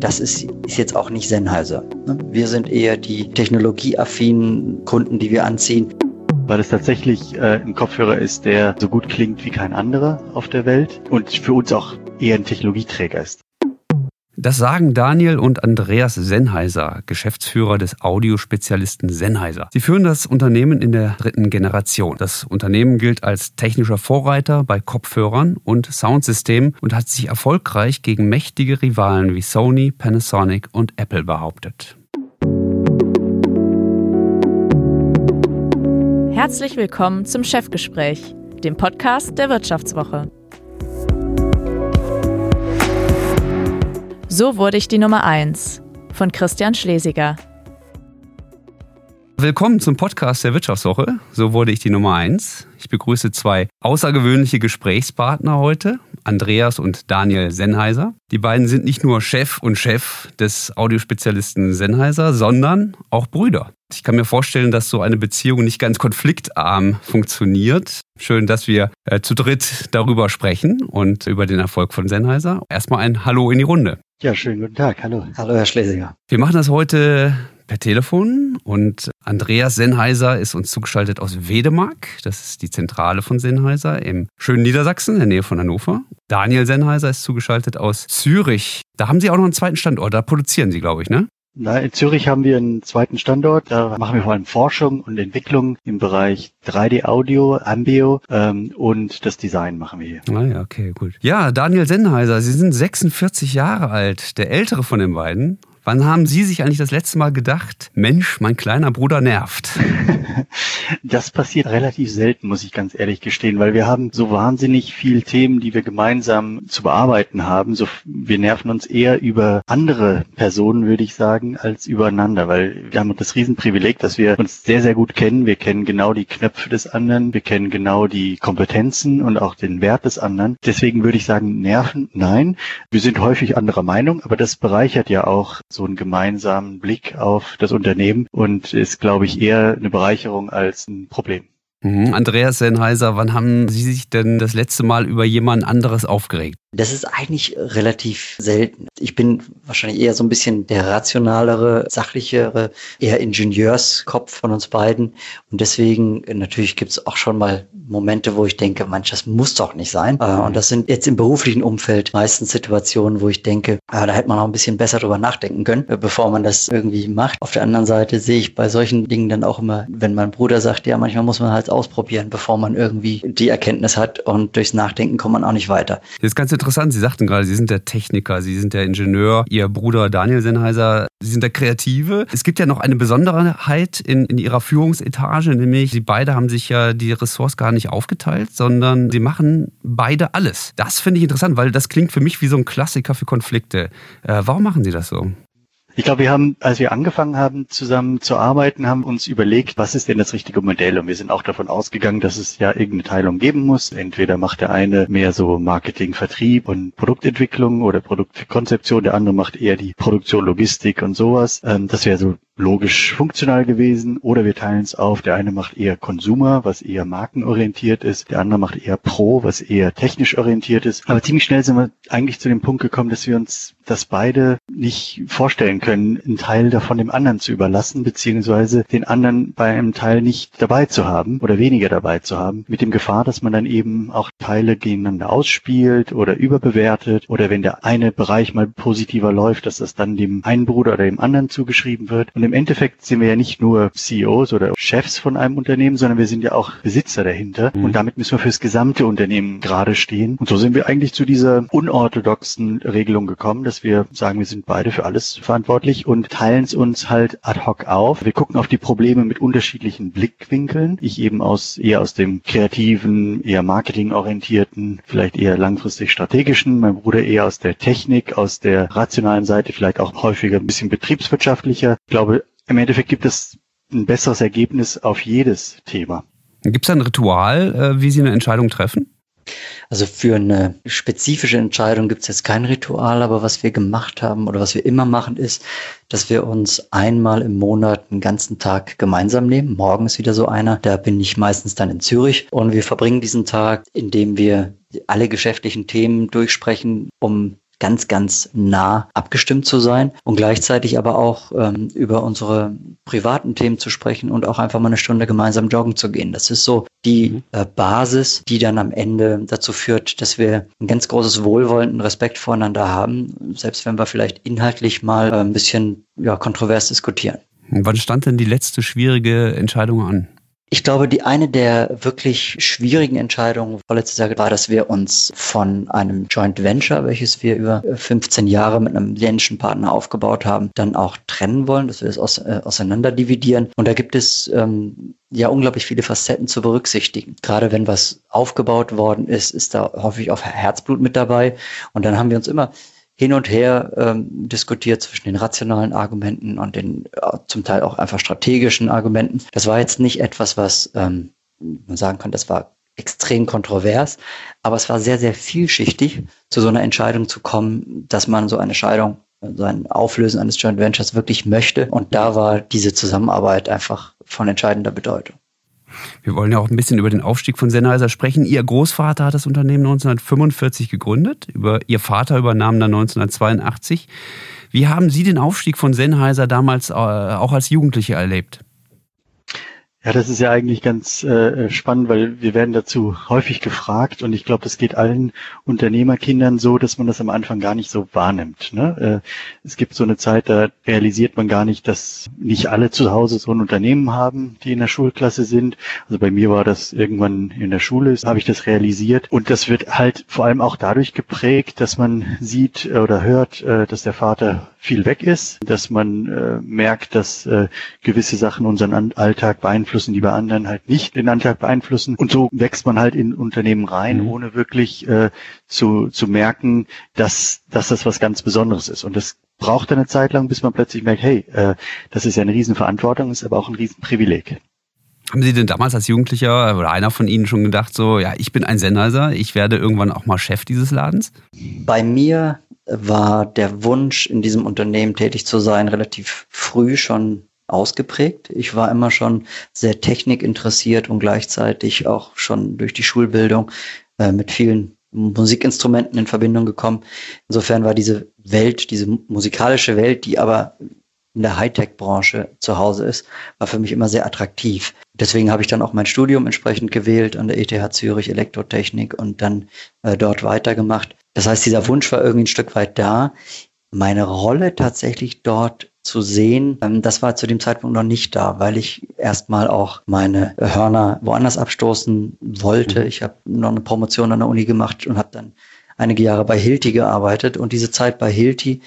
das ist, ist jetzt auch nicht Sennheiser. Ne? Wir sind eher die technologieaffinen Kunden, die wir anziehen weil es tatsächlich äh, ein Kopfhörer ist, der so gut klingt wie kein anderer auf der Welt und für uns auch eher ein Technologieträger ist. Das sagen Daniel und Andreas Sennheiser, Geschäftsführer des Audiospezialisten Sennheiser. Sie führen das Unternehmen in der dritten Generation. Das Unternehmen gilt als technischer Vorreiter bei Kopfhörern und Soundsystemen und hat sich erfolgreich gegen mächtige Rivalen wie Sony, Panasonic und Apple behauptet. Herzlich willkommen zum Chefgespräch, dem Podcast der Wirtschaftswoche. So wurde ich die Nummer 1 von Christian Schlesiger. Willkommen zum Podcast der Wirtschaftswoche. So wurde ich die Nummer 1. Ich begrüße zwei außergewöhnliche Gesprächspartner heute, Andreas und Daniel Sennheiser. Die beiden sind nicht nur Chef und Chef des Audiospezialisten Sennheiser, sondern auch Brüder. Ich kann mir vorstellen, dass so eine Beziehung nicht ganz konfliktarm funktioniert. Schön, dass wir äh, zu dritt darüber sprechen und über den Erfolg von Sennheiser. Erstmal ein Hallo in die Runde. Ja, schönen guten Tag. Hallo. Hallo, Herr Schlesinger. Wir machen das heute per Telefon und Andreas Sennheiser ist uns zugeschaltet aus Wedemark. Das ist die Zentrale von Sennheiser im schönen Niedersachsen, in der Nähe von Hannover. Daniel Sennheiser ist zugeschaltet aus Zürich. Da haben Sie auch noch einen zweiten Standort. Da produzieren Sie, glaube ich, ne? Na, in Zürich haben wir einen zweiten Standort. Da machen wir vor allem Forschung und Entwicklung im Bereich 3D-Audio, Ambio ähm, und das Design machen wir hier. Ah ja, okay, gut. Ja, Daniel Sennheiser, Sie sind 46 Jahre alt, der ältere von den beiden. Wann haben Sie sich eigentlich das letzte Mal gedacht, Mensch, mein kleiner Bruder nervt? Das passiert relativ selten, muss ich ganz ehrlich gestehen, weil wir haben so wahnsinnig viele Themen, die wir gemeinsam zu bearbeiten haben. So, wir nerven uns eher über andere Personen, würde ich sagen, als übereinander, weil wir haben das Riesenprivileg, dass wir uns sehr, sehr gut kennen. Wir kennen genau die Knöpfe des anderen, wir kennen genau die Kompetenzen und auch den Wert des anderen. Deswegen würde ich sagen, nerven, nein. Wir sind häufig anderer Meinung, aber das bereichert ja auch so einen gemeinsamen Blick auf das Unternehmen und ist, glaube ich, eher eine Bereicherung als ein Problem. Mhm. Andreas Sennheiser, wann haben Sie sich denn das letzte Mal über jemand anderes aufgeregt? Das ist eigentlich relativ selten. Ich bin wahrscheinlich eher so ein bisschen der rationalere, sachlichere, eher Ingenieurskopf von uns beiden. Und deswegen, natürlich gibt es auch schon mal Momente, wo ich denke, manch, das muss doch nicht sein. Äh, und das sind jetzt im beruflichen Umfeld meistens Situationen, wo ich denke, ah, da hätte man auch ein bisschen besser drüber nachdenken können, äh, bevor man das irgendwie macht. Auf der anderen Seite sehe ich bei solchen Dingen dann auch immer, wenn mein Bruder sagt, ja, manchmal muss man halt ausprobieren, bevor man irgendwie die Erkenntnis hat und durchs Nachdenken kommt man auch nicht weiter. Das Ganze interessant. Sie sagten gerade, Sie sind der Techniker, Sie sind der Ingenieur. Ihr Bruder Daniel Sennheiser, Sie sind der Kreative. Es gibt ja noch eine Besonderheit in, in Ihrer Führungsetage, nämlich Sie beide haben sich ja die Ressorts gar nicht aufgeteilt, sondern Sie machen beide alles. Das finde ich interessant, weil das klingt für mich wie so ein Klassiker für Konflikte. Äh, warum machen Sie das so? Ich glaube, wir haben, als wir angefangen haben, zusammen zu arbeiten, haben uns überlegt, was ist denn das richtige Modell? Und wir sind auch davon ausgegangen, dass es ja irgendeine Teilung geben muss. Entweder macht der eine mehr so Marketing, Vertrieb und Produktentwicklung oder Produktkonzeption, der andere macht eher die Produktion, Logistik und sowas. Ähm, das wäre so logisch funktional gewesen oder wir teilen es auf. Der eine macht eher Consumer, was eher markenorientiert ist. Der andere macht eher Pro, was eher technisch orientiert ist. Aber ziemlich schnell sind wir eigentlich zu dem Punkt gekommen, dass wir uns das beide nicht vorstellen können, einen Teil davon dem anderen zu überlassen, beziehungsweise den anderen bei einem Teil nicht dabei zu haben oder weniger dabei zu haben, mit dem Gefahr, dass man dann eben auch Teile gegeneinander ausspielt oder überbewertet oder wenn der eine Bereich mal positiver läuft, dass das dann dem einen Bruder oder dem anderen zugeschrieben wird. Und im Endeffekt sind wir ja nicht nur CEOs oder Chefs von einem Unternehmen, sondern wir sind ja auch Besitzer dahinter. Mhm. Und damit müssen wir fürs gesamte Unternehmen gerade stehen. Und so sind wir eigentlich zu dieser unorthodoxen Regelung gekommen, dass wir sagen, wir sind beide für alles verantwortlich und teilen es uns halt ad hoc auf. Wir gucken auf die Probleme mit unterschiedlichen Blickwinkeln. Ich eben aus eher aus dem kreativen, eher marketingorientierten, vielleicht eher langfristig strategischen, mein Bruder eher aus der Technik, aus der rationalen Seite, vielleicht auch häufiger ein bisschen betriebswirtschaftlicher. Ich glaube, im Endeffekt gibt es ein besseres Ergebnis auf jedes Thema. Gibt es ein Ritual, äh, wie Sie eine Entscheidung treffen? Also für eine spezifische Entscheidung gibt es jetzt kein Ritual, aber was wir gemacht haben oder was wir immer machen, ist, dass wir uns einmal im Monat einen ganzen Tag gemeinsam nehmen. Morgen ist wieder so einer, da bin ich meistens dann in Zürich und wir verbringen diesen Tag, indem wir alle geschäftlichen Themen durchsprechen, um ganz, ganz nah abgestimmt zu sein und gleichzeitig aber auch ähm, über unsere privaten Themen zu sprechen und auch einfach mal eine Stunde gemeinsam joggen zu gehen. Das ist so die mhm. äh, Basis, die dann am Ende dazu führt, dass wir ein ganz großes Wohlwollen und Respekt voreinander haben, selbst wenn wir vielleicht inhaltlich mal äh, ein bisschen ja, kontrovers diskutieren. Wann stand denn die letzte schwierige Entscheidung an? Ich glaube, die eine der wirklich schwierigen Entscheidungen vorletztes Jahr war, dass wir uns von einem Joint Venture, welches wir über 15 Jahre mit einem dänischen Partner aufgebaut haben, dann auch trennen wollen, dass wir das aus, äh, auseinander dividieren. Und da gibt es ähm, ja unglaublich viele Facetten zu berücksichtigen. Gerade wenn was aufgebaut worden ist, ist da häufig auch Herzblut mit dabei. Und dann haben wir uns immer hin und her ähm, diskutiert zwischen den rationalen Argumenten und den äh, zum Teil auch einfach strategischen Argumenten. Das war jetzt nicht etwas, was ähm, man sagen kann, das war extrem kontrovers, aber es war sehr, sehr vielschichtig, zu so einer Entscheidung zu kommen, dass man so eine Scheidung, so ein Auflösen eines Joint Ventures wirklich möchte. Und da war diese Zusammenarbeit einfach von entscheidender Bedeutung. Wir wollen ja auch ein bisschen über den Aufstieg von Sennheiser sprechen. Ihr Großvater hat das Unternehmen 1945 gegründet. Über, Ihr Vater übernahm dann 1982. Wie haben Sie den Aufstieg von Sennheiser damals äh, auch als Jugendliche erlebt? Ja, das ist ja eigentlich ganz äh, spannend, weil wir werden dazu häufig gefragt und ich glaube, das geht allen Unternehmerkindern so, dass man das am Anfang gar nicht so wahrnimmt. Ne? Äh, es gibt so eine Zeit, da realisiert man gar nicht, dass nicht alle zu Hause so ein Unternehmen haben, die in der Schulklasse sind. Also bei mir war das irgendwann in der Schule, habe ich das realisiert und das wird halt vor allem auch dadurch geprägt, dass man sieht oder hört, äh, dass der Vater viel weg ist, dass man äh, merkt, dass äh, gewisse Sachen unseren Alltag beeinflussen, die bei anderen halt nicht den Alltag beeinflussen. Und so wächst man halt in Unternehmen rein, mhm. ohne wirklich äh, zu, zu merken, dass, dass das was ganz Besonderes ist. Und das braucht eine Zeit lang, bis man plötzlich merkt, hey, äh, das ist ja eine Riesenverantwortung, ist aber auch ein Riesenprivileg. Haben Sie denn damals als Jugendlicher oder einer von Ihnen schon gedacht, so, ja, ich bin ein Sennheiser, ich werde irgendwann auch mal Chef dieses Ladens? Bei mir war der Wunsch, in diesem Unternehmen tätig zu sein, relativ früh schon ausgeprägt. Ich war immer schon sehr technikinteressiert und gleichzeitig auch schon durch die Schulbildung äh, mit vielen Musikinstrumenten in Verbindung gekommen. Insofern war diese Welt, diese musikalische Welt, die aber in der Hightech-Branche zu Hause ist, war für mich immer sehr attraktiv. Deswegen habe ich dann auch mein Studium entsprechend gewählt an der ETH Zürich Elektrotechnik und dann äh, dort weitergemacht. Das heißt, dieser Wunsch war irgendwie ein Stück weit da. Meine Rolle tatsächlich dort zu sehen, ähm, das war zu dem Zeitpunkt noch nicht da, weil ich erstmal auch meine Hörner woanders abstoßen wollte. Mhm. Ich habe noch eine Promotion an der Uni gemacht und habe dann einige Jahre bei Hilti gearbeitet und diese Zeit bei Hilti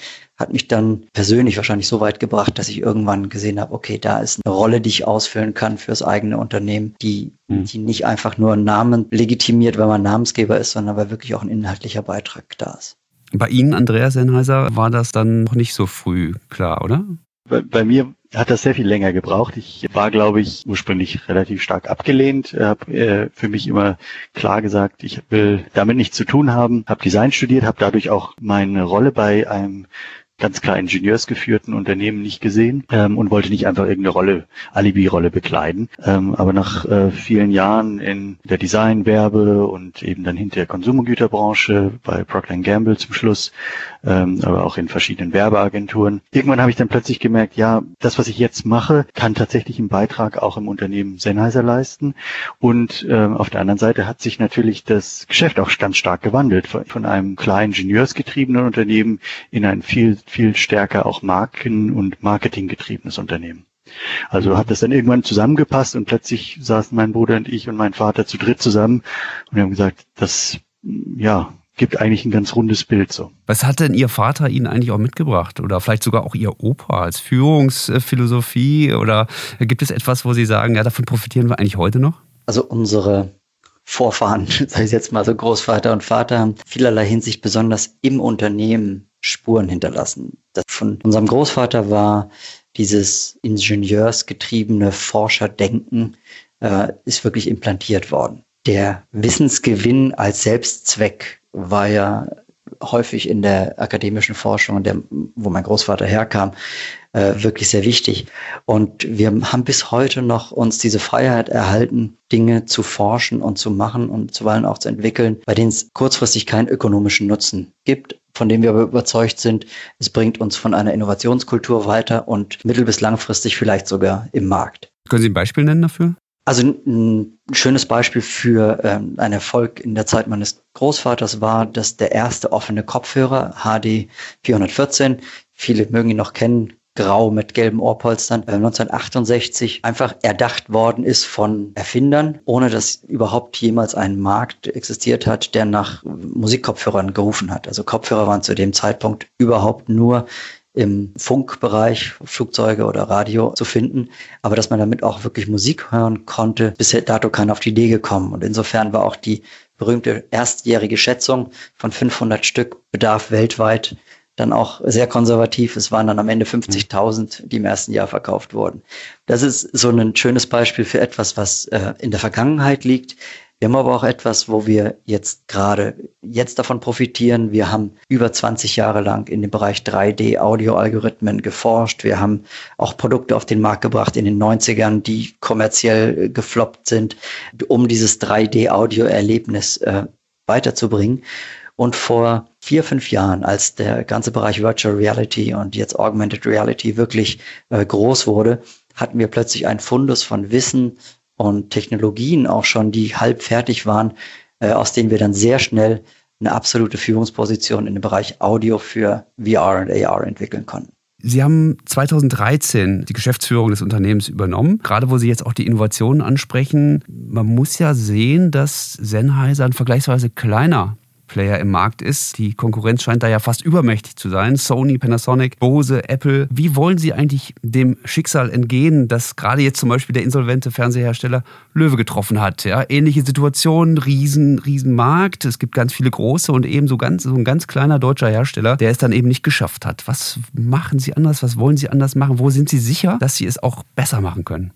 hat mich dann persönlich wahrscheinlich so weit gebracht, dass ich irgendwann gesehen habe, okay, da ist eine Rolle, die ich ausfüllen kann fürs eigene Unternehmen, die, mhm. die nicht einfach nur einen Namen legitimiert, weil man Namensgeber ist, sondern weil wirklich auch ein inhaltlicher Beitrag da ist. Bei Ihnen, Andreas Sennheiser, war das dann noch nicht so früh klar, oder? Bei, bei mir hat das sehr viel länger gebraucht. Ich war, glaube ich, ursprünglich relativ stark abgelehnt, habe äh, für mich immer klar gesagt, ich will damit nichts zu tun haben, habe Design studiert, habe dadurch auch meine Rolle bei einem ganz klar ingenieursgeführten Unternehmen nicht gesehen ähm, und wollte nicht einfach irgendeine Rolle, Alibi-Rolle bekleiden. Ähm, aber nach äh, vielen Jahren in der Design, Werbe und eben dann hinter der Konsumgüterbranche bei Procter Gamble zum Schluss, ähm, aber auch in verschiedenen Werbeagenturen. Irgendwann habe ich dann plötzlich gemerkt, ja, das, was ich jetzt mache, kann tatsächlich einen Beitrag auch im Unternehmen Sennheiser leisten. Und ähm, auf der anderen Seite hat sich natürlich das Geschäft auch ganz stark gewandelt von, von einem klar ingenieursgetriebenen Unternehmen in ein viel viel stärker auch Marken- und Marketinggetriebenes Unternehmen. Also hat das dann irgendwann zusammengepasst und plötzlich saßen mein Bruder und ich und mein Vater zu dritt zusammen und wir haben gesagt, das, ja, gibt eigentlich ein ganz rundes Bild so. Was hat denn Ihr Vater Ihnen eigentlich auch mitgebracht? Oder vielleicht sogar auch Ihr Opa als Führungsphilosophie? Oder gibt es etwas, wo Sie sagen, ja, davon profitieren wir eigentlich heute noch? Also unsere Vorfahren, sei es jetzt mal so Großvater und Vater, haben vielerlei Hinsicht besonders im Unternehmen Spuren hinterlassen. Das von unserem Großvater war dieses ingenieursgetriebene Forscherdenken äh, ist wirklich implantiert worden. Der Wissensgewinn als Selbstzweck war ja häufig in der akademischen Forschung, der, wo mein Großvater herkam, äh, wirklich sehr wichtig. Und wir haben bis heute noch uns diese Freiheit erhalten, Dinge zu forschen und zu machen und zuweilen auch zu entwickeln, bei denen es kurzfristig keinen ökonomischen Nutzen gibt, von dem wir aber überzeugt sind, es bringt uns von einer Innovationskultur weiter und mittel- bis langfristig vielleicht sogar im Markt. Können Sie ein Beispiel nennen dafür? Also ein schönes Beispiel für ähm, einen Erfolg in der Zeit meines Großvaters war, dass der erste offene Kopfhörer HD 414, viele mögen ihn noch kennen, grau mit gelben Ohrpolstern, 1968 äh, einfach erdacht worden ist von Erfindern, ohne dass überhaupt jemals ein Markt existiert hat, der nach Musikkopfhörern gerufen hat. Also Kopfhörer waren zu dem Zeitpunkt überhaupt nur im Funkbereich, Flugzeuge oder Radio zu finden, aber dass man damit auch wirklich Musik hören konnte, bisher dato keiner auf die Idee gekommen. Und insofern war auch die berühmte erstjährige Schätzung von 500 Stück Bedarf weltweit dann auch sehr konservativ. Es waren dann am Ende 50.000, die im ersten Jahr verkauft wurden. Das ist so ein schönes Beispiel für etwas, was äh, in der Vergangenheit liegt. Wir haben aber auch etwas, wo wir jetzt gerade jetzt davon profitieren. Wir haben über 20 Jahre lang in dem Bereich 3D-Audio-Algorithmen geforscht. Wir haben auch Produkte auf den Markt gebracht in den 90ern, die kommerziell gefloppt sind, um dieses 3D-Audio-Erlebnis äh, weiterzubringen. Und vor vier, fünf Jahren, als der ganze Bereich Virtual Reality und jetzt Augmented Reality wirklich äh, groß wurde, hatten wir plötzlich einen Fundus von Wissen und Technologien auch schon, die halb fertig waren, äh, aus denen wir dann sehr schnell eine absolute Führungsposition in dem Bereich Audio für VR und AR entwickeln konnten. Sie haben 2013 die Geschäftsführung des Unternehmens übernommen, gerade wo Sie jetzt auch die Innovationen ansprechen. Man muss ja sehen, dass Sennheiser ein vergleichsweise kleiner Player im Markt ist. Die Konkurrenz scheint da ja fast übermächtig zu sein. Sony, Panasonic, Bose, Apple. Wie wollen Sie eigentlich dem Schicksal entgehen, dass gerade jetzt zum Beispiel der insolvente Fernsehersteller Löwe getroffen hat? Ja, ähnliche Situation, riesen, riesen Markt. Es gibt ganz viele große und eben so ganz, so ein ganz kleiner deutscher Hersteller, der es dann eben nicht geschafft hat. Was machen Sie anders? Was wollen Sie anders machen? Wo sind Sie sicher, dass Sie es auch besser machen können?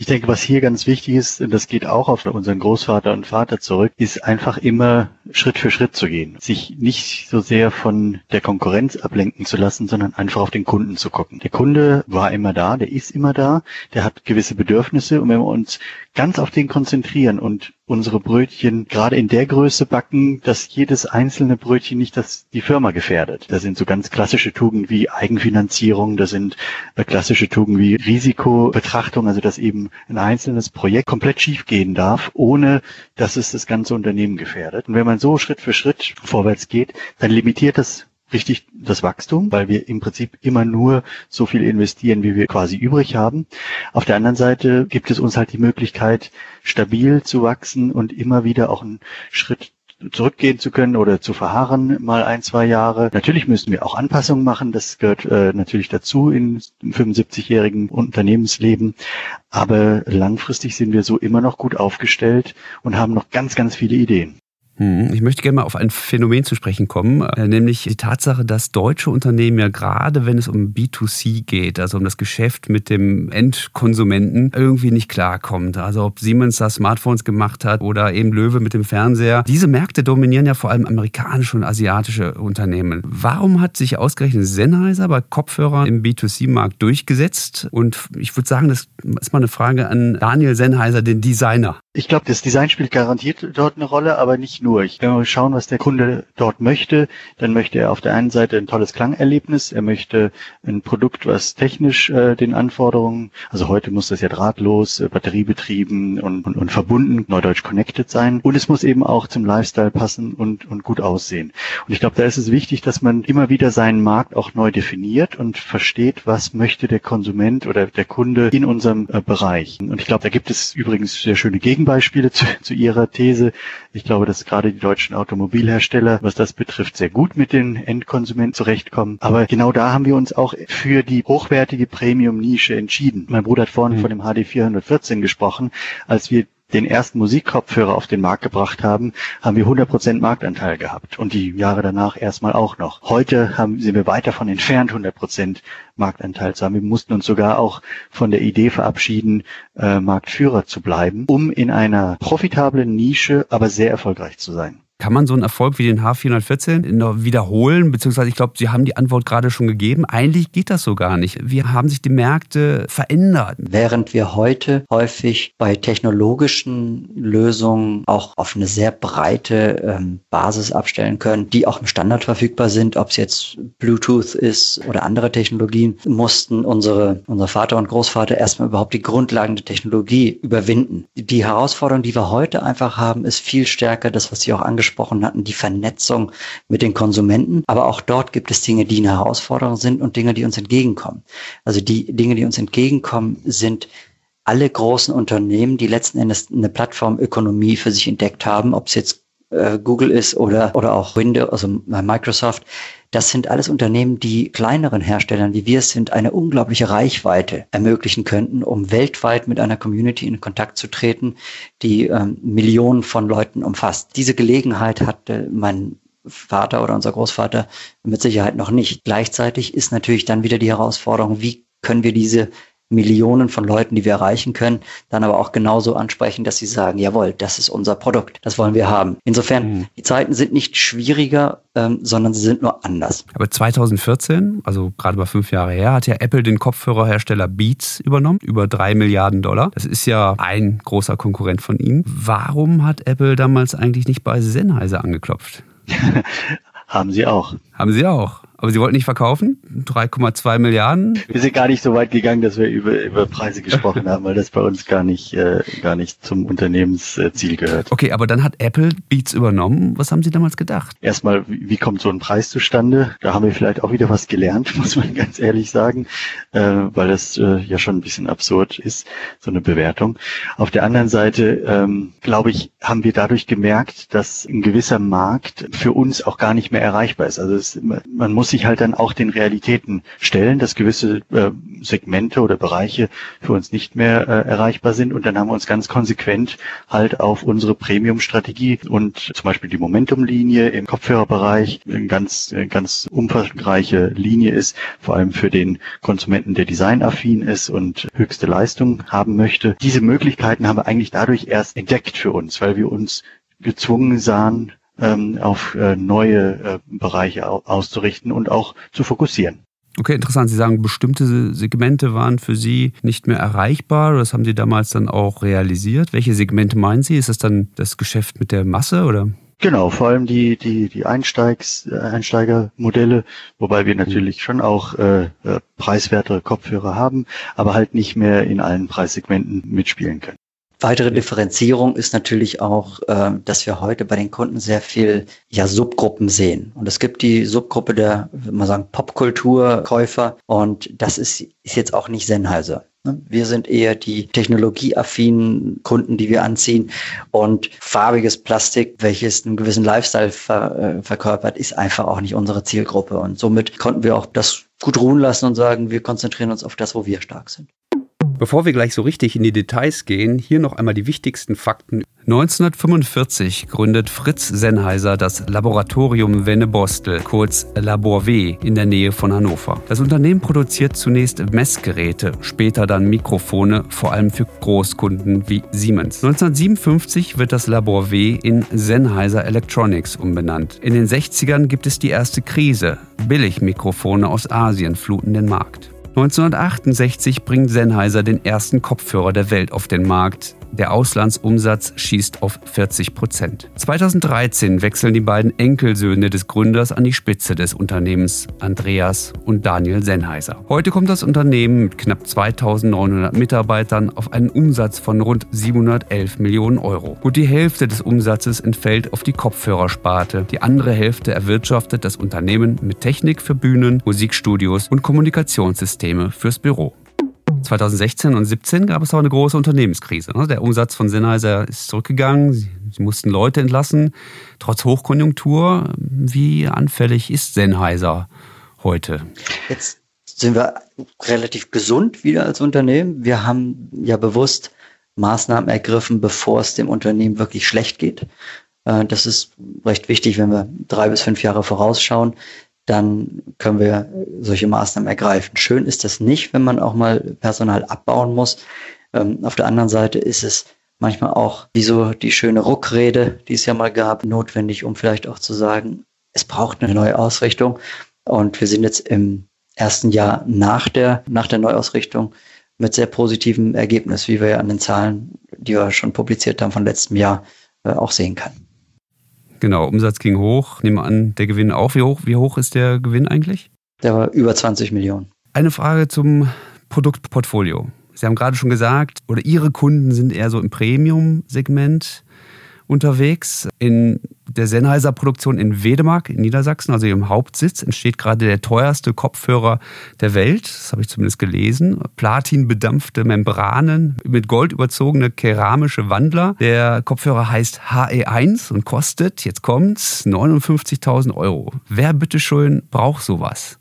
Ich denke, was hier ganz wichtig ist, und das geht auch auf unseren Großvater und Vater zurück, ist einfach immer Schritt für Schritt zu gehen. Sich nicht so sehr von der Konkurrenz ablenken zu lassen, sondern einfach auf den Kunden zu gucken. Der Kunde war immer da, der ist immer da, der hat gewisse Bedürfnisse und wenn wir uns ganz auf den konzentrieren und unsere Brötchen gerade in der Größe backen, dass jedes einzelne Brötchen nicht das, die Firma gefährdet. Da sind so ganz klassische Tugenden wie Eigenfinanzierung, da sind äh, klassische Tugenden wie Risikobetrachtung, also dass eben ein einzelnes Projekt komplett schiefgehen darf, ohne dass es das ganze Unternehmen gefährdet. Und wenn man so Schritt für Schritt vorwärts geht, dann limitiert das richtig das Wachstum, weil wir im Prinzip immer nur so viel investieren, wie wir quasi übrig haben. Auf der anderen Seite gibt es uns halt die Möglichkeit, stabil zu wachsen und immer wieder auch einen Schritt zurückgehen zu können oder zu verharren mal ein, zwei Jahre. Natürlich müssen wir auch Anpassungen machen, das gehört äh, natürlich dazu in 75-jährigen Unternehmensleben, aber langfristig sind wir so immer noch gut aufgestellt und haben noch ganz, ganz viele Ideen. Hm, ich möchte gerne mal auf ein Phänomen zu sprechen kommen, äh, nämlich die Tatsache, dass deutsche Unternehmen ja gerade, wenn es um B2C geht, also um das Geschäft mit dem Endkonsumenten, irgendwie nicht klarkommt. Also ob Siemens da Smartphones gemacht hat oder eben Löwe mit dem Fernseher. Diese Märkte dominieren ja vor allem amerikanische und asiatische Unternehmen. Warum hat sich ausgerechnet Sennheiser bei Kopfhörern im B2C-Markt durchgesetzt? Und ich würde sagen, das ist mal eine Frage an Daniel Sennheiser, den Designer. Ich glaube, das Design spielt garantiert dort eine Rolle, aber nicht nur. Ich, wenn wir schauen, was der Kunde dort möchte, dann möchte er auf der einen Seite ein tolles Klangerlebnis, er möchte ein Produkt, was technisch äh, den Anforderungen, also heute muss das ja drahtlos, äh, batteriebetrieben und, und, und verbunden, neudeutsch connected sein. Und es muss eben auch zum Lifestyle passen und, und gut aussehen. Und ich glaube, da ist es wichtig, dass man immer wieder seinen Markt auch neu definiert und versteht, was möchte der Konsument oder der Kunde in unserem äh, Bereich. Und ich glaube, da gibt es übrigens sehr schöne Gegenbeispiele zu, zu Ihrer These. Ich glaube, dass gerade die deutschen Automobilhersteller, was das betrifft, sehr gut mit den Endkonsumenten zurechtkommen. Aber genau da haben wir uns auch für die hochwertige Premium-Nische entschieden. Mein Bruder hat vorhin mhm. von dem HD 414 gesprochen. Als wir den ersten Musikkopfhörer auf den Markt gebracht haben, haben wir 100% Marktanteil gehabt und die Jahre danach erstmal auch noch. Heute haben, sind wir weit davon entfernt, 100% Marktanteil zu haben. Wir mussten uns sogar auch von der Idee verabschieden, äh, Marktführer zu bleiben, um in einer profitablen Nische aber sehr erfolgreich zu sein. Kann man so einen Erfolg wie den H414 wiederholen? Beziehungsweise ich glaube, Sie haben die Antwort gerade schon gegeben. Eigentlich geht das so gar nicht. Wie haben sich die Märkte verändert? Während wir heute häufig bei technologischen Lösungen auch auf eine sehr breite ähm, Basis abstellen können, die auch im Standard verfügbar sind, ob es jetzt Bluetooth ist oder andere Technologien, mussten unsere, unser Vater und Großvater erstmal überhaupt die Grundlagen der Technologie überwinden. Die Herausforderung, die wir heute einfach haben, ist viel stärker das, was Sie auch angesprochen angesprochen hatten, die Vernetzung mit den Konsumenten. Aber auch dort gibt es Dinge, die eine Herausforderung sind und Dinge, die uns entgegenkommen. Also die Dinge, die uns entgegenkommen, sind alle großen Unternehmen, die letzten Endes eine Plattformökonomie für sich entdeckt haben, ob es jetzt äh, Google ist oder, oder auch Windows, also Microsoft, das sind alles Unternehmen, die kleineren Herstellern, wie wir es sind, eine unglaubliche Reichweite ermöglichen könnten, um weltweit mit einer Community in Kontakt zu treten, die ähm, Millionen von Leuten umfasst. Diese Gelegenheit hatte mein Vater oder unser Großvater mit Sicherheit noch nicht. Gleichzeitig ist natürlich dann wieder die Herausforderung, wie können wir diese Millionen von Leuten, die wir erreichen können, dann aber auch genauso ansprechen, dass sie sagen, jawohl, das ist unser Produkt, das wollen wir haben. Insofern, mhm. die Zeiten sind nicht schwieriger, ähm, sondern sie sind nur anders. Aber 2014, also gerade mal fünf Jahre her, hat ja Apple den Kopfhörerhersteller Beats übernommen, über drei Milliarden Dollar. Das ist ja ein großer Konkurrent von ihnen. Warum hat Apple damals eigentlich nicht bei Sennheiser angeklopft? Haben sie auch. Haben sie auch. Aber Sie wollten nicht verkaufen? 3,2 Milliarden? Wir sind gar nicht so weit gegangen, dass wir über, über Preise gesprochen haben, weil das bei uns gar nicht, äh, gar nicht zum Unternehmensziel gehört. Okay, aber dann hat Apple Beats übernommen. Was haben Sie damals gedacht? Erstmal, wie kommt so ein Preis zustande? Da haben wir vielleicht auch wieder was gelernt, muss man ganz ehrlich sagen, äh, weil das äh, ja schon ein bisschen absurd ist, so eine Bewertung. Auf der anderen Seite, ähm, glaube ich, haben wir dadurch gemerkt, dass ein gewisser Markt für uns auch gar nicht mehr erreichbar ist. Also es, man muss sich halt dann auch den Realitäten stellen, dass gewisse äh, Segmente oder Bereiche für uns nicht mehr äh, erreichbar sind. Und dann haben wir uns ganz konsequent halt auf unsere Premium-Strategie und zum Beispiel die Momentum-Linie im Kopfhörerbereich eine ganz, äh, ganz umfangreiche Linie ist, vor allem für den Konsumenten, der designaffin ist und höchste Leistung haben möchte. Diese Möglichkeiten haben wir eigentlich dadurch erst entdeckt für uns, weil wir uns gezwungen sahen, ähm, auf äh, neue äh, Bereiche auszurichten und auch zu fokussieren. Okay, interessant. Sie sagen, bestimmte Segmente waren für Sie nicht mehr erreichbar. Das haben Sie damals dann auch realisiert. Welche Segmente meinen Sie? Ist das dann das Geschäft mit der Masse oder? Genau, vor allem die, die, die Einsteigs, äh, Einsteigermodelle, wobei wir natürlich schon auch äh, äh, preiswertere Kopfhörer haben, aber halt nicht mehr in allen Preissegmenten mitspielen können. Weitere Differenzierung ist natürlich auch, äh, dass wir heute bei den Kunden sehr viel ja, Subgruppen sehen. Und es gibt die Subgruppe der, würde man sagen, Popkulturkäufer und das ist, ist jetzt auch nicht Sennheiser. Ne? Wir sind eher die technologieaffinen Kunden, die wir anziehen. Und farbiges Plastik, welches einen gewissen Lifestyle ver, äh, verkörpert, ist einfach auch nicht unsere Zielgruppe. Und somit konnten wir auch das gut ruhen lassen und sagen, wir konzentrieren uns auf das, wo wir stark sind. Bevor wir gleich so richtig in die Details gehen, hier noch einmal die wichtigsten Fakten. 1945 gründet Fritz Sennheiser das Laboratorium Wennebostel, kurz Labor W, in der Nähe von Hannover. Das Unternehmen produziert zunächst Messgeräte, später dann Mikrofone, vor allem für Großkunden wie Siemens. 1957 wird das Labor W in Sennheiser Electronics umbenannt. In den 60ern gibt es die erste Krise. Billigmikrofone aus Asien fluten den Markt. 1968 bringt Sennheiser den ersten Kopfhörer der Welt auf den Markt, der Auslandsumsatz schießt auf 40 Prozent. 2013 wechseln die beiden Enkelsöhne des Gründers an die Spitze des Unternehmens, Andreas und Daniel Sennheiser. Heute kommt das Unternehmen mit knapp 2900 Mitarbeitern auf einen Umsatz von rund 711 Millionen Euro. Gut die Hälfte des Umsatzes entfällt auf die Kopfhörersparte. Die andere Hälfte erwirtschaftet das Unternehmen mit Technik für Bühnen, Musikstudios und Kommunikationssysteme fürs Büro. 2016 und 2017 gab es auch eine große Unternehmenskrise. Ne? Der Umsatz von Sennheiser ist zurückgegangen. Sie, mussten Leute entlassen, trotz Hochkonjunktur. Wie anfällig ist Sennheiser heute? Jetzt sind wir relativ gesund wieder als Unternehmen. Wir haben ja bewusst Maßnahmen ergriffen, bevor es dem Unternehmen wirklich schlecht geht. Äh, das ist recht wichtig, wenn wir drei bis fünf Jahre vorausschauen dann können wir solche Maßnahmen ergreifen. Schön ist das nicht, wenn man auch mal Personal abbauen muss. Ähm, auf der anderen Seite ist es manchmal auch, wie so die schöne Ruckrede, die es ja mal gab, notwendig, um vielleicht auch zu sagen, es braucht eine neue Ausrichtung. Und wir sind jetzt im ersten Jahr nach der, nach der Neuausrichtung mit sehr positivem Ergebnis, wie wir ja an den Zahlen, die wir schon publiziert haben von letztem Jahr, äh, auch sehen kann. Genau, Umsatz ging hoch. Nehme an, der Gewinn auch. Wie hoch, wie hoch ist der Gewinn eigentlich? Der war über 20 Millionen. Eine Frage zum Produktportfolio. Sie haben gerade schon gesagt, oder Ihre Kunden sind eher so im Premium-Segment unterwegs. In der Sennheiser Produktion in Wedemark in Niedersachsen, also ihrem Hauptsitz, entsteht gerade der teuerste Kopfhörer der Welt. Das habe ich zumindest gelesen. Platinbedampfte Membranen mit Gold überzogene keramische Wandler. Der Kopfhörer heißt HE1 und kostet, jetzt kommt's, 59.000 Euro. Wer bitteschön braucht sowas?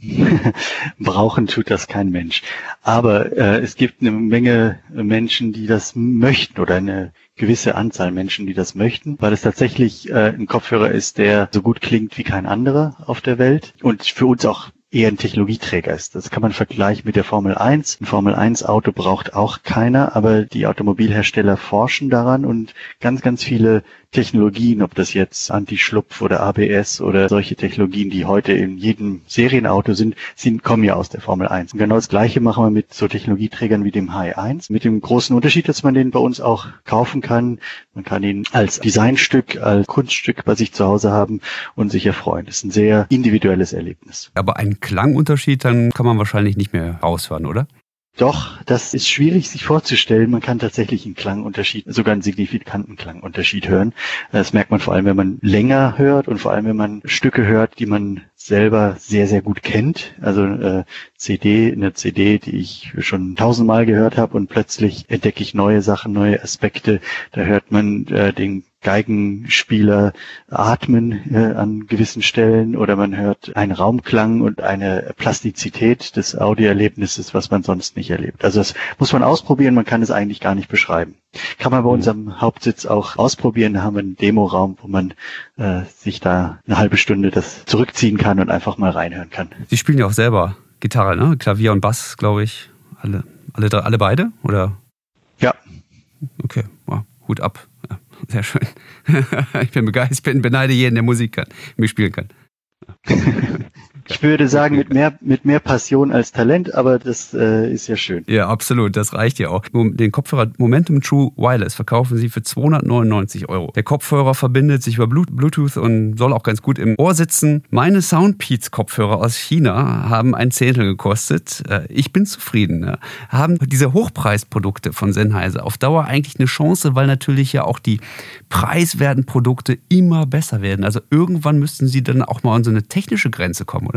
Brauchen tut das kein Mensch. Aber äh, es gibt eine Menge Menschen, die das möchten oder eine gewisse Anzahl Menschen, die das möchten, weil es tatsächlich äh, ein Kopfhörer ist, der so gut klingt wie kein anderer auf der Welt und für uns auch eher ein Technologieträger ist. Das kann man vergleichen mit der Formel 1. Ein Formel 1 Auto braucht auch keiner, aber die Automobilhersteller forschen daran und ganz, ganz viele Technologien, ob das jetzt Anti-Schlupf oder ABS oder solche Technologien, die heute in jedem Serienauto sind, sind, kommen ja aus der Formel 1. Und genau das Gleiche machen wir mit so Technologieträgern wie dem Hi1, mit dem großen Unterschied, dass man den bei uns auch kaufen kann. Man kann ihn als Designstück, als Kunststück bei sich zu Hause haben und sich erfreuen. Das ist ein sehr individuelles Erlebnis. Aber einen Klangunterschied, dann kann man wahrscheinlich nicht mehr raushören, oder? Doch, das ist schwierig sich vorzustellen. Man kann tatsächlich einen Klangunterschied, sogar einen signifikanten Klangunterschied hören. Das merkt man vor allem, wenn man länger hört und vor allem, wenn man Stücke hört, die man selber sehr, sehr gut kennt. Also äh, CD, eine CD, die ich schon tausendmal gehört habe und plötzlich entdecke ich neue Sachen, neue Aspekte. Da hört man äh, den Geigenspieler atmen äh, an gewissen Stellen oder man hört einen Raumklang und eine Plastizität des Audioerlebnisses, was man sonst nicht erlebt. Also das muss man ausprobieren, man kann es eigentlich gar nicht beschreiben. Kann man bei mhm. unserem Hauptsitz auch ausprobieren. Da haben wir einen Demoraum, wo man äh, sich da eine halbe Stunde das zurückziehen kann und einfach mal reinhören kann. Sie spielen ja auch selber Gitarre, ne? Klavier und Bass, glaube ich. Alle, alle, alle beide? Oder? Ja. Okay, wow. Hut ab. Sehr schön. ich bin begeistert, ich bin beneide jeden, der Musik kann, mich spielen kann. Ich würde sagen, mit mehr, mit mehr Passion als Talent, aber das äh, ist ja schön. Ja, absolut, das reicht ja auch. Den Kopfhörer Momentum True Wireless verkaufen sie für 299 Euro. Der Kopfhörer verbindet sich über Bluetooth und soll auch ganz gut im Ohr sitzen. Meine Soundpeats Kopfhörer aus China haben ein Zehntel gekostet. Äh, ich bin zufrieden. Haben diese Hochpreisprodukte von Sennheiser auf Dauer eigentlich eine Chance, weil natürlich ja auch die preiswerten Produkte immer besser werden. Also irgendwann müssten sie dann auch mal an so eine technische Grenze kommen, oder?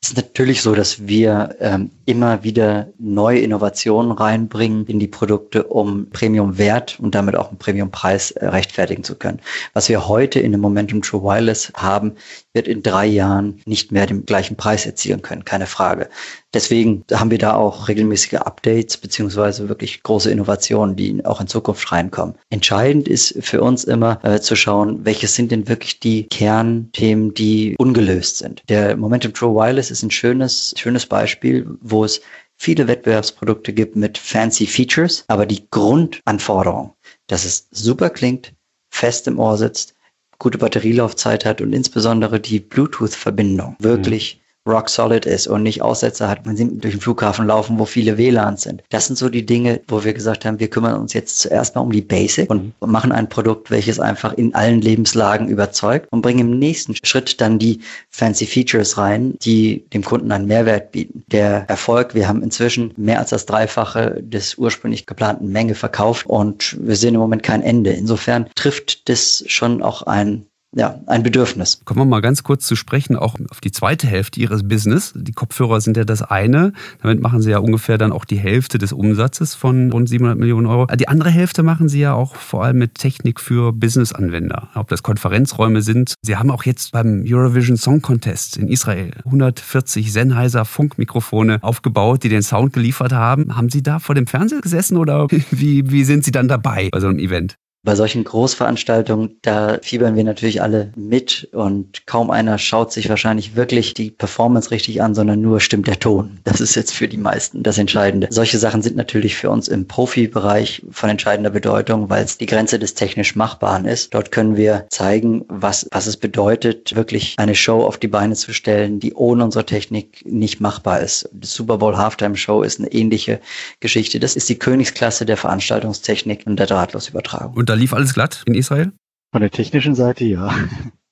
Es ist natürlich so, dass wir ähm, immer wieder neue Innovationen reinbringen in die Produkte, um Premium-Wert und damit auch einen Premium-Preis äh, rechtfertigen zu können. Was wir heute in dem Momentum True Wireless haben, wird in drei Jahren nicht mehr den gleichen Preis erzielen können, keine Frage. Deswegen haben wir da auch regelmäßige Updates beziehungsweise wirklich große Innovationen, die auch in Zukunft reinkommen. Entscheidend ist für uns immer äh, zu schauen, welches sind denn wirklich die Kernthemen, die ungelöst sind. Der Momentum True Wireless ist ein schönes, schönes Beispiel, wo es viele Wettbewerbsprodukte gibt mit fancy Features, aber die Grundanforderung, dass es super klingt, fest im Ohr sitzt, gute Batterielaufzeit hat und insbesondere die Bluetooth-Verbindung. Wirklich rock solid ist und nicht Aussetzer hat, wenn sie durch den Flughafen laufen, wo viele WLANs sind. Das sind so die Dinge, wo wir gesagt haben, wir kümmern uns jetzt zuerst mal um die Basic und machen ein Produkt, welches einfach in allen Lebenslagen überzeugt und bringen im nächsten Schritt dann die fancy Features rein, die dem Kunden einen Mehrwert bieten. Der Erfolg, wir haben inzwischen mehr als das Dreifache des ursprünglich geplanten Menge verkauft und wir sehen im Moment kein Ende. Insofern trifft das schon auch ein ja, ein Bedürfnis. Kommen wir mal ganz kurz zu sprechen, auch auf die zweite Hälfte Ihres Business. Die Kopfhörer sind ja das eine. Damit machen Sie ja ungefähr dann auch die Hälfte des Umsatzes von rund 700 Millionen Euro. Die andere Hälfte machen Sie ja auch vor allem mit Technik für Business-Anwender. Ob das Konferenzräume sind. Sie haben auch jetzt beim Eurovision Song Contest in Israel 140 Sennheiser Funkmikrofone aufgebaut, die den Sound geliefert haben. Haben Sie da vor dem Fernseher gesessen oder wie, wie sind Sie dann dabei bei so einem Event? Bei solchen Großveranstaltungen, da fiebern wir natürlich alle mit und kaum einer schaut sich wahrscheinlich wirklich die Performance richtig an, sondern nur stimmt der Ton. Das ist jetzt für die meisten das Entscheidende. Solche Sachen sind natürlich für uns im Profibereich von entscheidender Bedeutung, weil es die Grenze des technisch Machbaren ist. Dort können wir zeigen, was, was es bedeutet, wirklich eine Show auf die Beine zu stellen, die ohne unsere Technik nicht machbar ist. Die Super Bowl Halftime Show ist eine ähnliche Geschichte. Das ist die Königsklasse der Veranstaltungstechnik und der Drahtlosübertragung. Und da lief alles glatt in Israel? Von der technischen Seite ja.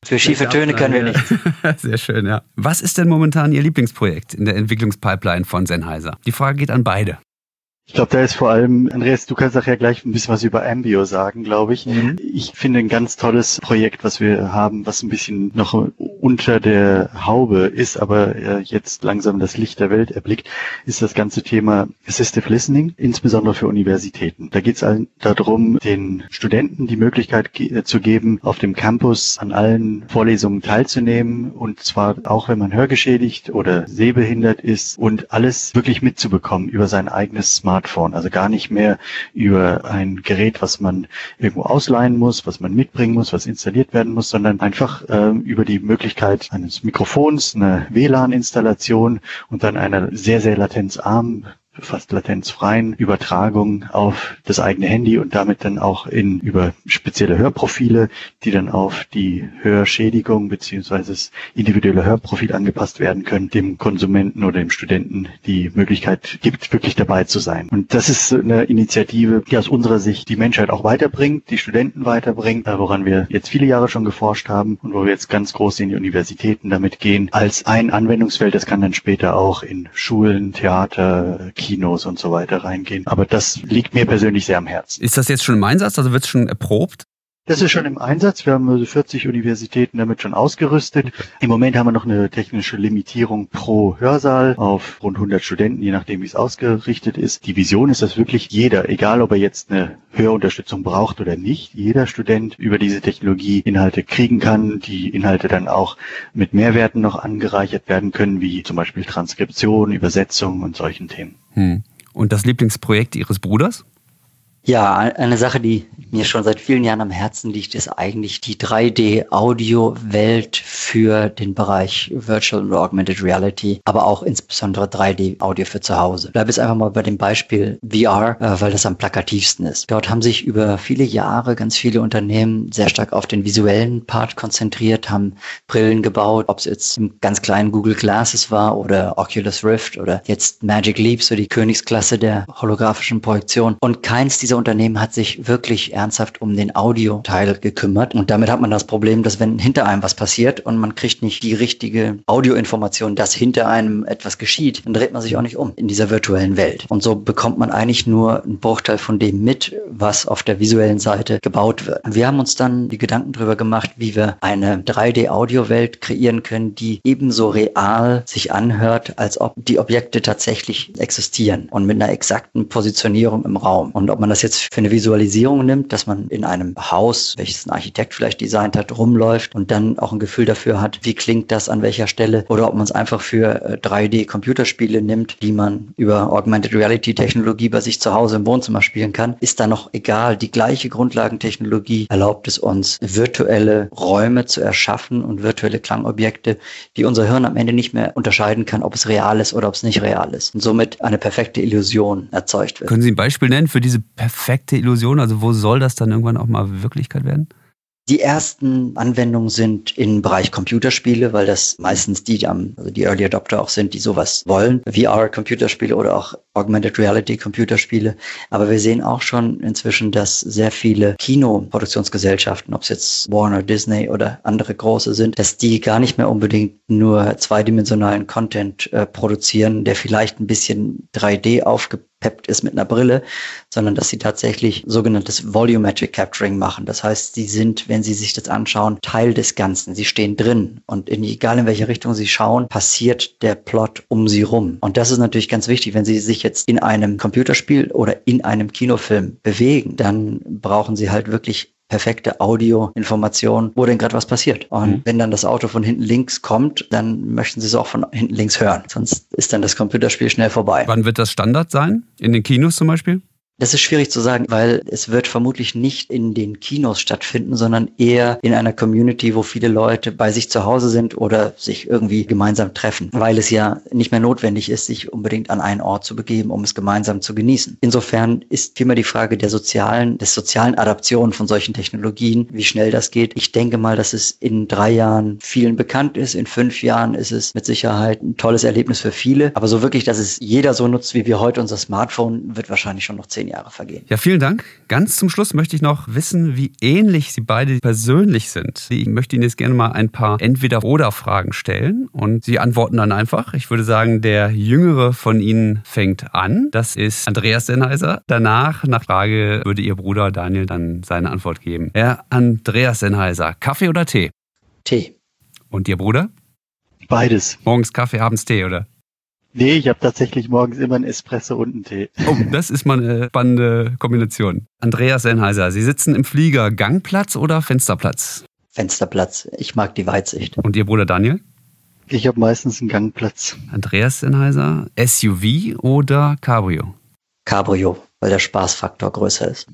Für schiefe Töne können wir nicht. Sehr schön, ja. Was ist denn momentan Ihr Lieblingsprojekt in der Entwicklungspipeline von Sennheiser? Die Frage geht an beide. Ich glaube, da ist vor allem, Andreas, du kannst nachher gleich ein bisschen was über Ambio sagen, glaube ich. Mhm. Ich finde ein ganz tolles Projekt, was wir haben, was ein bisschen noch unter der Haube ist, aber äh, jetzt langsam das Licht der Welt erblickt, ist das ganze Thema Assistive Listening, insbesondere für Universitäten. Da geht es darum, den Studenten die Möglichkeit äh, zu geben, auf dem Campus an allen Vorlesungen teilzunehmen und zwar auch, wenn man hörgeschädigt oder sehbehindert ist und alles wirklich mitzubekommen über sein eigenes Smartphone. Smartphone, also gar nicht mehr über ein Gerät, was man irgendwo ausleihen muss, was man mitbringen muss, was installiert werden muss, sondern einfach äh, über die Möglichkeit eines Mikrofons, eine WLAN-Installation und dann einer sehr, sehr latenzarmen fast latenzfreien Übertragung auf das eigene Handy und damit dann auch in über spezielle Hörprofile, die dann auf die Hörschädigung beziehungsweise das individuelle Hörprofil angepasst werden können, dem Konsumenten oder dem Studenten die Möglichkeit gibt, wirklich dabei zu sein. Und das ist eine Initiative, die aus unserer Sicht die Menschheit auch weiterbringt, die Studenten weiterbringt, woran wir jetzt viele Jahre schon geforscht haben und wo wir jetzt ganz groß in die Universitäten damit gehen, als ein Anwendungsfeld. Das kann dann später auch in Schulen, Theater, Kinos und so weiter reingehen. Aber das liegt mir persönlich sehr am Herzen. Ist das jetzt schon im Einsatz? Also wird es schon erprobt? Das ist schon im Einsatz. Wir haben also 40 Universitäten damit schon ausgerüstet. Im Moment haben wir noch eine technische Limitierung pro Hörsaal auf rund 100 Studenten, je nachdem, wie es ausgerichtet ist. Die Vision ist, dass wirklich jeder, egal ob er jetzt eine Hörunterstützung braucht oder nicht, jeder Student über diese Technologie Inhalte kriegen kann, die Inhalte dann auch mit Mehrwerten noch angereichert werden können, wie zum Beispiel Transkription, Übersetzung und solchen Themen. Hm. Und das Lieblingsprojekt Ihres Bruders? Ja, eine Sache, die mir schon seit vielen Jahren am Herzen liegt, ist eigentlich die 3D-Audio-Welt für den Bereich Virtual und Augmented Reality, aber auch insbesondere 3D-Audio für zu Hause. Bleibe jetzt einfach mal bei dem Beispiel VR, äh, weil das am plakativsten ist. Dort haben sich über viele Jahre ganz viele Unternehmen sehr stark auf den visuellen Part konzentriert, haben Brillen gebaut, ob es jetzt im ganz kleinen Google Glasses war oder Oculus Rift oder jetzt Magic Leap, so die Königsklasse der holographischen Projektion. Und keins dieser Unternehmen hat sich wirklich ernsthaft um den Audioteil gekümmert. Und damit hat man das Problem, dass wenn hinter einem was passiert und man kriegt nicht die richtige Audioinformation, dass hinter einem etwas geschieht, dann dreht man sich auch nicht um in dieser virtuellen Welt. Und so bekommt man eigentlich nur einen Bruchteil von dem mit, was auf der visuellen Seite gebaut wird. Wir haben uns dann die Gedanken darüber gemacht, wie wir eine 3D-Audio-Welt kreieren können, die ebenso real sich anhört, als ob die Objekte tatsächlich existieren und mit einer exakten Positionierung im Raum. Und ob man das jetzt für eine Visualisierung nimmt, dass man in einem Haus, welches ein Architekt vielleicht designt hat, rumläuft und dann auch ein Gefühl dafür hat, wie klingt das an welcher Stelle oder ob man es einfach für 3D-Computerspiele äh, nimmt, die man über Augmented Reality Technologie bei sich zu Hause im Wohnzimmer spielen kann, ist da noch egal. Die gleiche Grundlagentechnologie erlaubt es uns, virtuelle Räume zu erschaffen und virtuelle Klangobjekte, die unser Hirn am Ende nicht mehr unterscheiden kann, ob es real ist oder ob es nicht real ist. Und somit eine perfekte Illusion erzeugt wird. Können Sie ein Beispiel nennen für diese perfekte Illusion? Also wo soll das dann irgendwann auch mal Wirklichkeit werden? Die ersten Anwendungen sind im Bereich Computerspiele, weil das meistens die, also die Early Adopter auch sind, die sowas wollen. VR-Computerspiele oder auch Augmented Reality Computerspiele. Aber wir sehen auch schon inzwischen, dass sehr viele Kinoproduktionsgesellschaften, ob es jetzt Warner, Disney oder andere große sind, dass die gar nicht mehr unbedingt nur zweidimensionalen Content äh, produzieren, der vielleicht ein bisschen 3D aufgebaut gepeppt ist mit einer Brille, sondern dass sie tatsächlich sogenanntes Volumetric Capturing machen. Das heißt, sie sind, wenn sie sich das anschauen, Teil des Ganzen. Sie stehen drin und in, egal in welche Richtung sie schauen, passiert der Plot um sie rum. Und das ist natürlich ganz wichtig, wenn sie sich jetzt in einem Computerspiel oder in einem Kinofilm bewegen, dann brauchen sie halt wirklich perfekte Audioinformation, wo denn gerade was passiert. Und mhm. wenn dann das Auto von hinten links kommt, dann möchten Sie es auch von hinten links hören. Sonst ist dann das Computerspiel schnell vorbei. Wann wird das Standard sein? In den Kinos zum Beispiel? Das ist schwierig zu sagen, weil es wird vermutlich nicht in den Kinos stattfinden, sondern eher in einer Community, wo viele Leute bei sich zu Hause sind oder sich irgendwie gemeinsam treffen, weil es ja nicht mehr notwendig ist, sich unbedingt an einen Ort zu begeben, um es gemeinsam zu genießen. Insofern ist vielmehr die Frage der sozialen, des sozialen Adaption von solchen Technologien, wie schnell das geht. Ich denke mal, dass es in drei Jahren vielen bekannt ist. In fünf Jahren ist es mit Sicherheit ein tolles Erlebnis für viele. Aber so wirklich, dass es jeder so nutzt, wie wir heute unser Smartphone, wird wahrscheinlich schon noch zehn zehn Jahre vergehen. Ja, vielen Dank. Ganz zum Schluss möchte ich noch wissen, wie ähnlich Sie beide persönlich sind. Ich möchte Ihnen jetzt gerne mal ein paar Entweder-Oder-Fragen stellen und Sie antworten dann einfach. Ich würde sagen, der Jüngere von Ihnen fängt an. Das ist Andreas Sennheiser. Danach, nach Frage, würde Ihr Bruder Daniel dann seine Antwort geben. Herr Andreas Sennheiser, Kaffee oder Tee? Tee. Und Ihr Bruder? Beides. Morgens Kaffee, abends Tee, oder? Nee, ich habe tatsächlich morgens immer einen Espresso und einen Tee. Oh, das ist mal eine spannende Kombination. Andreas Sennheiser, Sie sitzen im Flieger Gangplatz oder Fensterplatz? Fensterplatz. Ich mag die Weitsicht. Und Ihr Bruder Daniel? Ich habe meistens einen Gangplatz. Andreas Sennheiser, SUV oder Cabrio? Cabrio, weil der Spaßfaktor größer ist.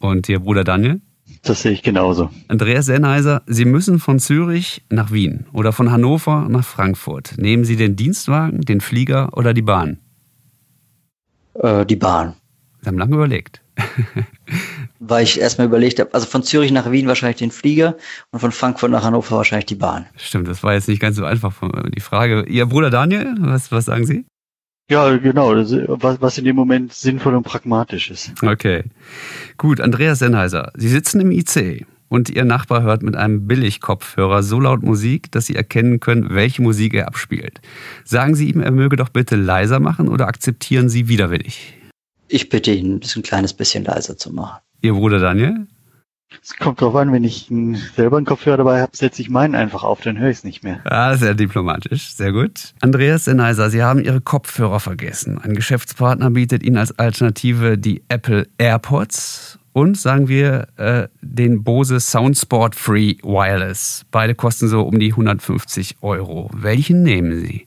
Und Ihr Bruder Daniel? Das sehe ich genauso. Andreas Sennheiser, Sie müssen von Zürich nach Wien oder von Hannover nach Frankfurt. Nehmen Sie den Dienstwagen, den Flieger oder die Bahn? Äh, die Bahn. Sie haben lange überlegt. Weil ich erstmal überlegt habe, also von Zürich nach Wien wahrscheinlich den Flieger und von Frankfurt nach Hannover wahrscheinlich die Bahn. Stimmt, das war jetzt nicht ganz so einfach. Die Frage, Ihr Bruder Daniel, was, was sagen Sie? Ja, genau, was, was in dem Moment sinnvoll und pragmatisch ist. Okay. Gut, Andreas Sennheiser, Sie sitzen im IC und Ihr Nachbar hört mit einem Billigkopfhörer so laut Musik, dass Sie erkennen können, welche Musik er abspielt. Sagen Sie ihm, er möge doch bitte leiser machen oder akzeptieren Sie widerwillig? Ich bitte ihn, das ein kleines bisschen leiser zu machen. Ihr Bruder Daniel? Es kommt drauf an, wenn ich selber einen Kopfhörer dabei habe, setze ich meinen einfach auf, dann höre ich es nicht mehr. Ah, sehr diplomatisch, sehr gut. Andreas Sennheiser, Sie haben Ihre Kopfhörer vergessen. Ein Geschäftspartner bietet Ihnen als Alternative die Apple AirPods und sagen wir äh, den Bose Soundsport Free Wireless. Beide kosten so um die 150 Euro. Welchen nehmen Sie?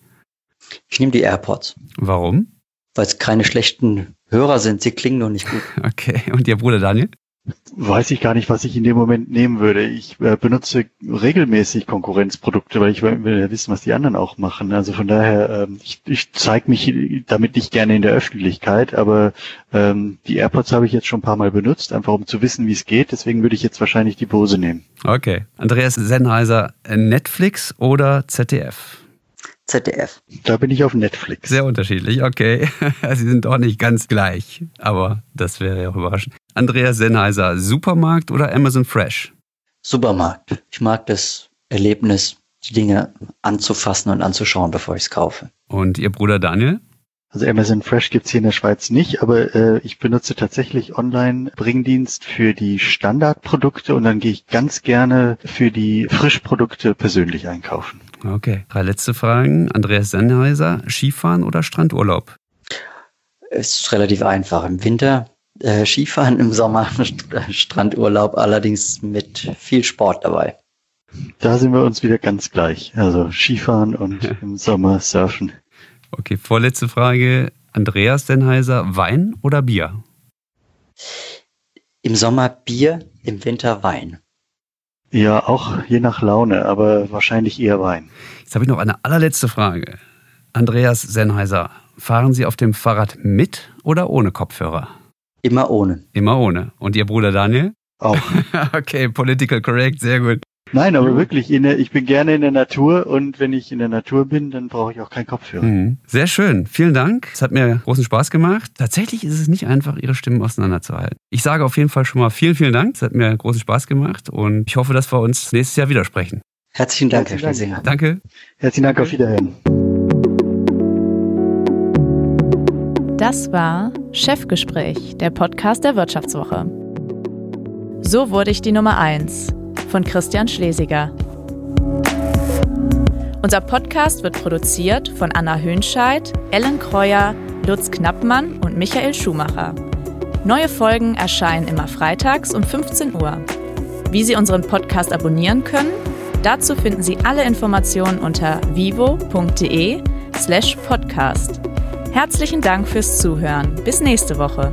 Ich nehme die AirPods. Warum? Weil es keine schlechten Hörer sind. Sie klingen nur nicht gut. Okay. Und Ihr Bruder Daniel? Weiß ich gar nicht, was ich in dem Moment nehmen würde. Ich äh, benutze regelmäßig Konkurrenzprodukte, weil ich will ja wissen, was die anderen auch machen. Also von daher, ähm, ich, ich zeige mich damit nicht gerne in der Öffentlichkeit, aber ähm, die AirPods habe ich jetzt schon ein paar Mal benutzt, einfach um zu wissen, wie es geht. Deswegen würde ich jetzt wahrscheinlich die Bose nehmen. Okay. Andreas Sennheiser, Netflix oder ZDF? ZDF. Da bin ich auf Netflix. Sehr unterschiedlich, okay. Sie sind doch nicht ganz gleich, aber das wäre ja auch überraschend. Andreas Sennheiser, Supermarkt oder Amazon Fresh? Supermarkt. Ich mag das Erlebnis, die Dinge anzufassen und anzuschauen, bevor ich es kaufe. Und Ihr Bruder Daniel? Also Amazon Fresh gibt's hier in der Schweiz nicht, aber äh, ich benutze tatsächlich Online-Bringdienst für die Standardprodukte und dann gehe ich ganz gerne für die Frischprodukte persönlich einkaufen. Okay. Drei letzte Fragen. Andreas Sennheiser, Skifahren oder Strandurlaub? Es ist relativ einfach. Im Winter äh, Skifahren, im Sommer Strandurlaub, allerdings mit viel Sport dabei. Da sind wir uns wieder ganz gleich. Also Skifahren und im Sommer Surfen. Okay, vorletzte Frage. Andreas Sennheiser, Wein oder Bier? Im Sommer Bier, im Winter Wein. Ja, auch je nach Laune, aber wahrscheinlich eher Wein. Jetzt habe ich noch eine allerletzte Frage. Andreas Sennheiser, fahren Sie auf dem Fahrrad mit oder ohne Kopfhörer? Immer ohne. Immer ohne. Und Ihr Bruder Daniel? Auch. okay, political correct, sehr gut. Nein, aber wirklich, in der, ich bin gerne in der Natur und wenn ich in der Natur bin, dann brauche ich auch keinen Kopfhörer. Mhm. Sehr schön, vielen Dank. Es hat mir großen Spaß gemacht. Tatsächlich ist es nicht einfach, Ihre Stimmen auseinanderzuhalten. Ich sage auf jeden Fall schon mal vielen, vielen Dank. Es hat mir großen Spaß gemacht und ich hoffe, dass wir uns nächstes Jahr wieder sprechen. Herzlichen Dank, Herzlichen Herr Schlesinger. Danke. Herzlichen Dank, auf Wiederhören. Das war Chefgespräch, der Podcast der Wirtschaftswoche. So wurde ich die Nummer 1 von Christian Schlesiger. Unser Podcast wird produziert von Anna Hönscheid, Ellen Kreuer, Lutz Knappmann und Michael Schumacher. Neue Folgen erscheinen immer freitags um 15 Uhr. Wie Sie unseren Podcast abonnieren können, dazu finden Sie alle Informationen unter vivo.de slash podcast. Herzlichen Dank fürs Zuhören. Bis nächste Woche.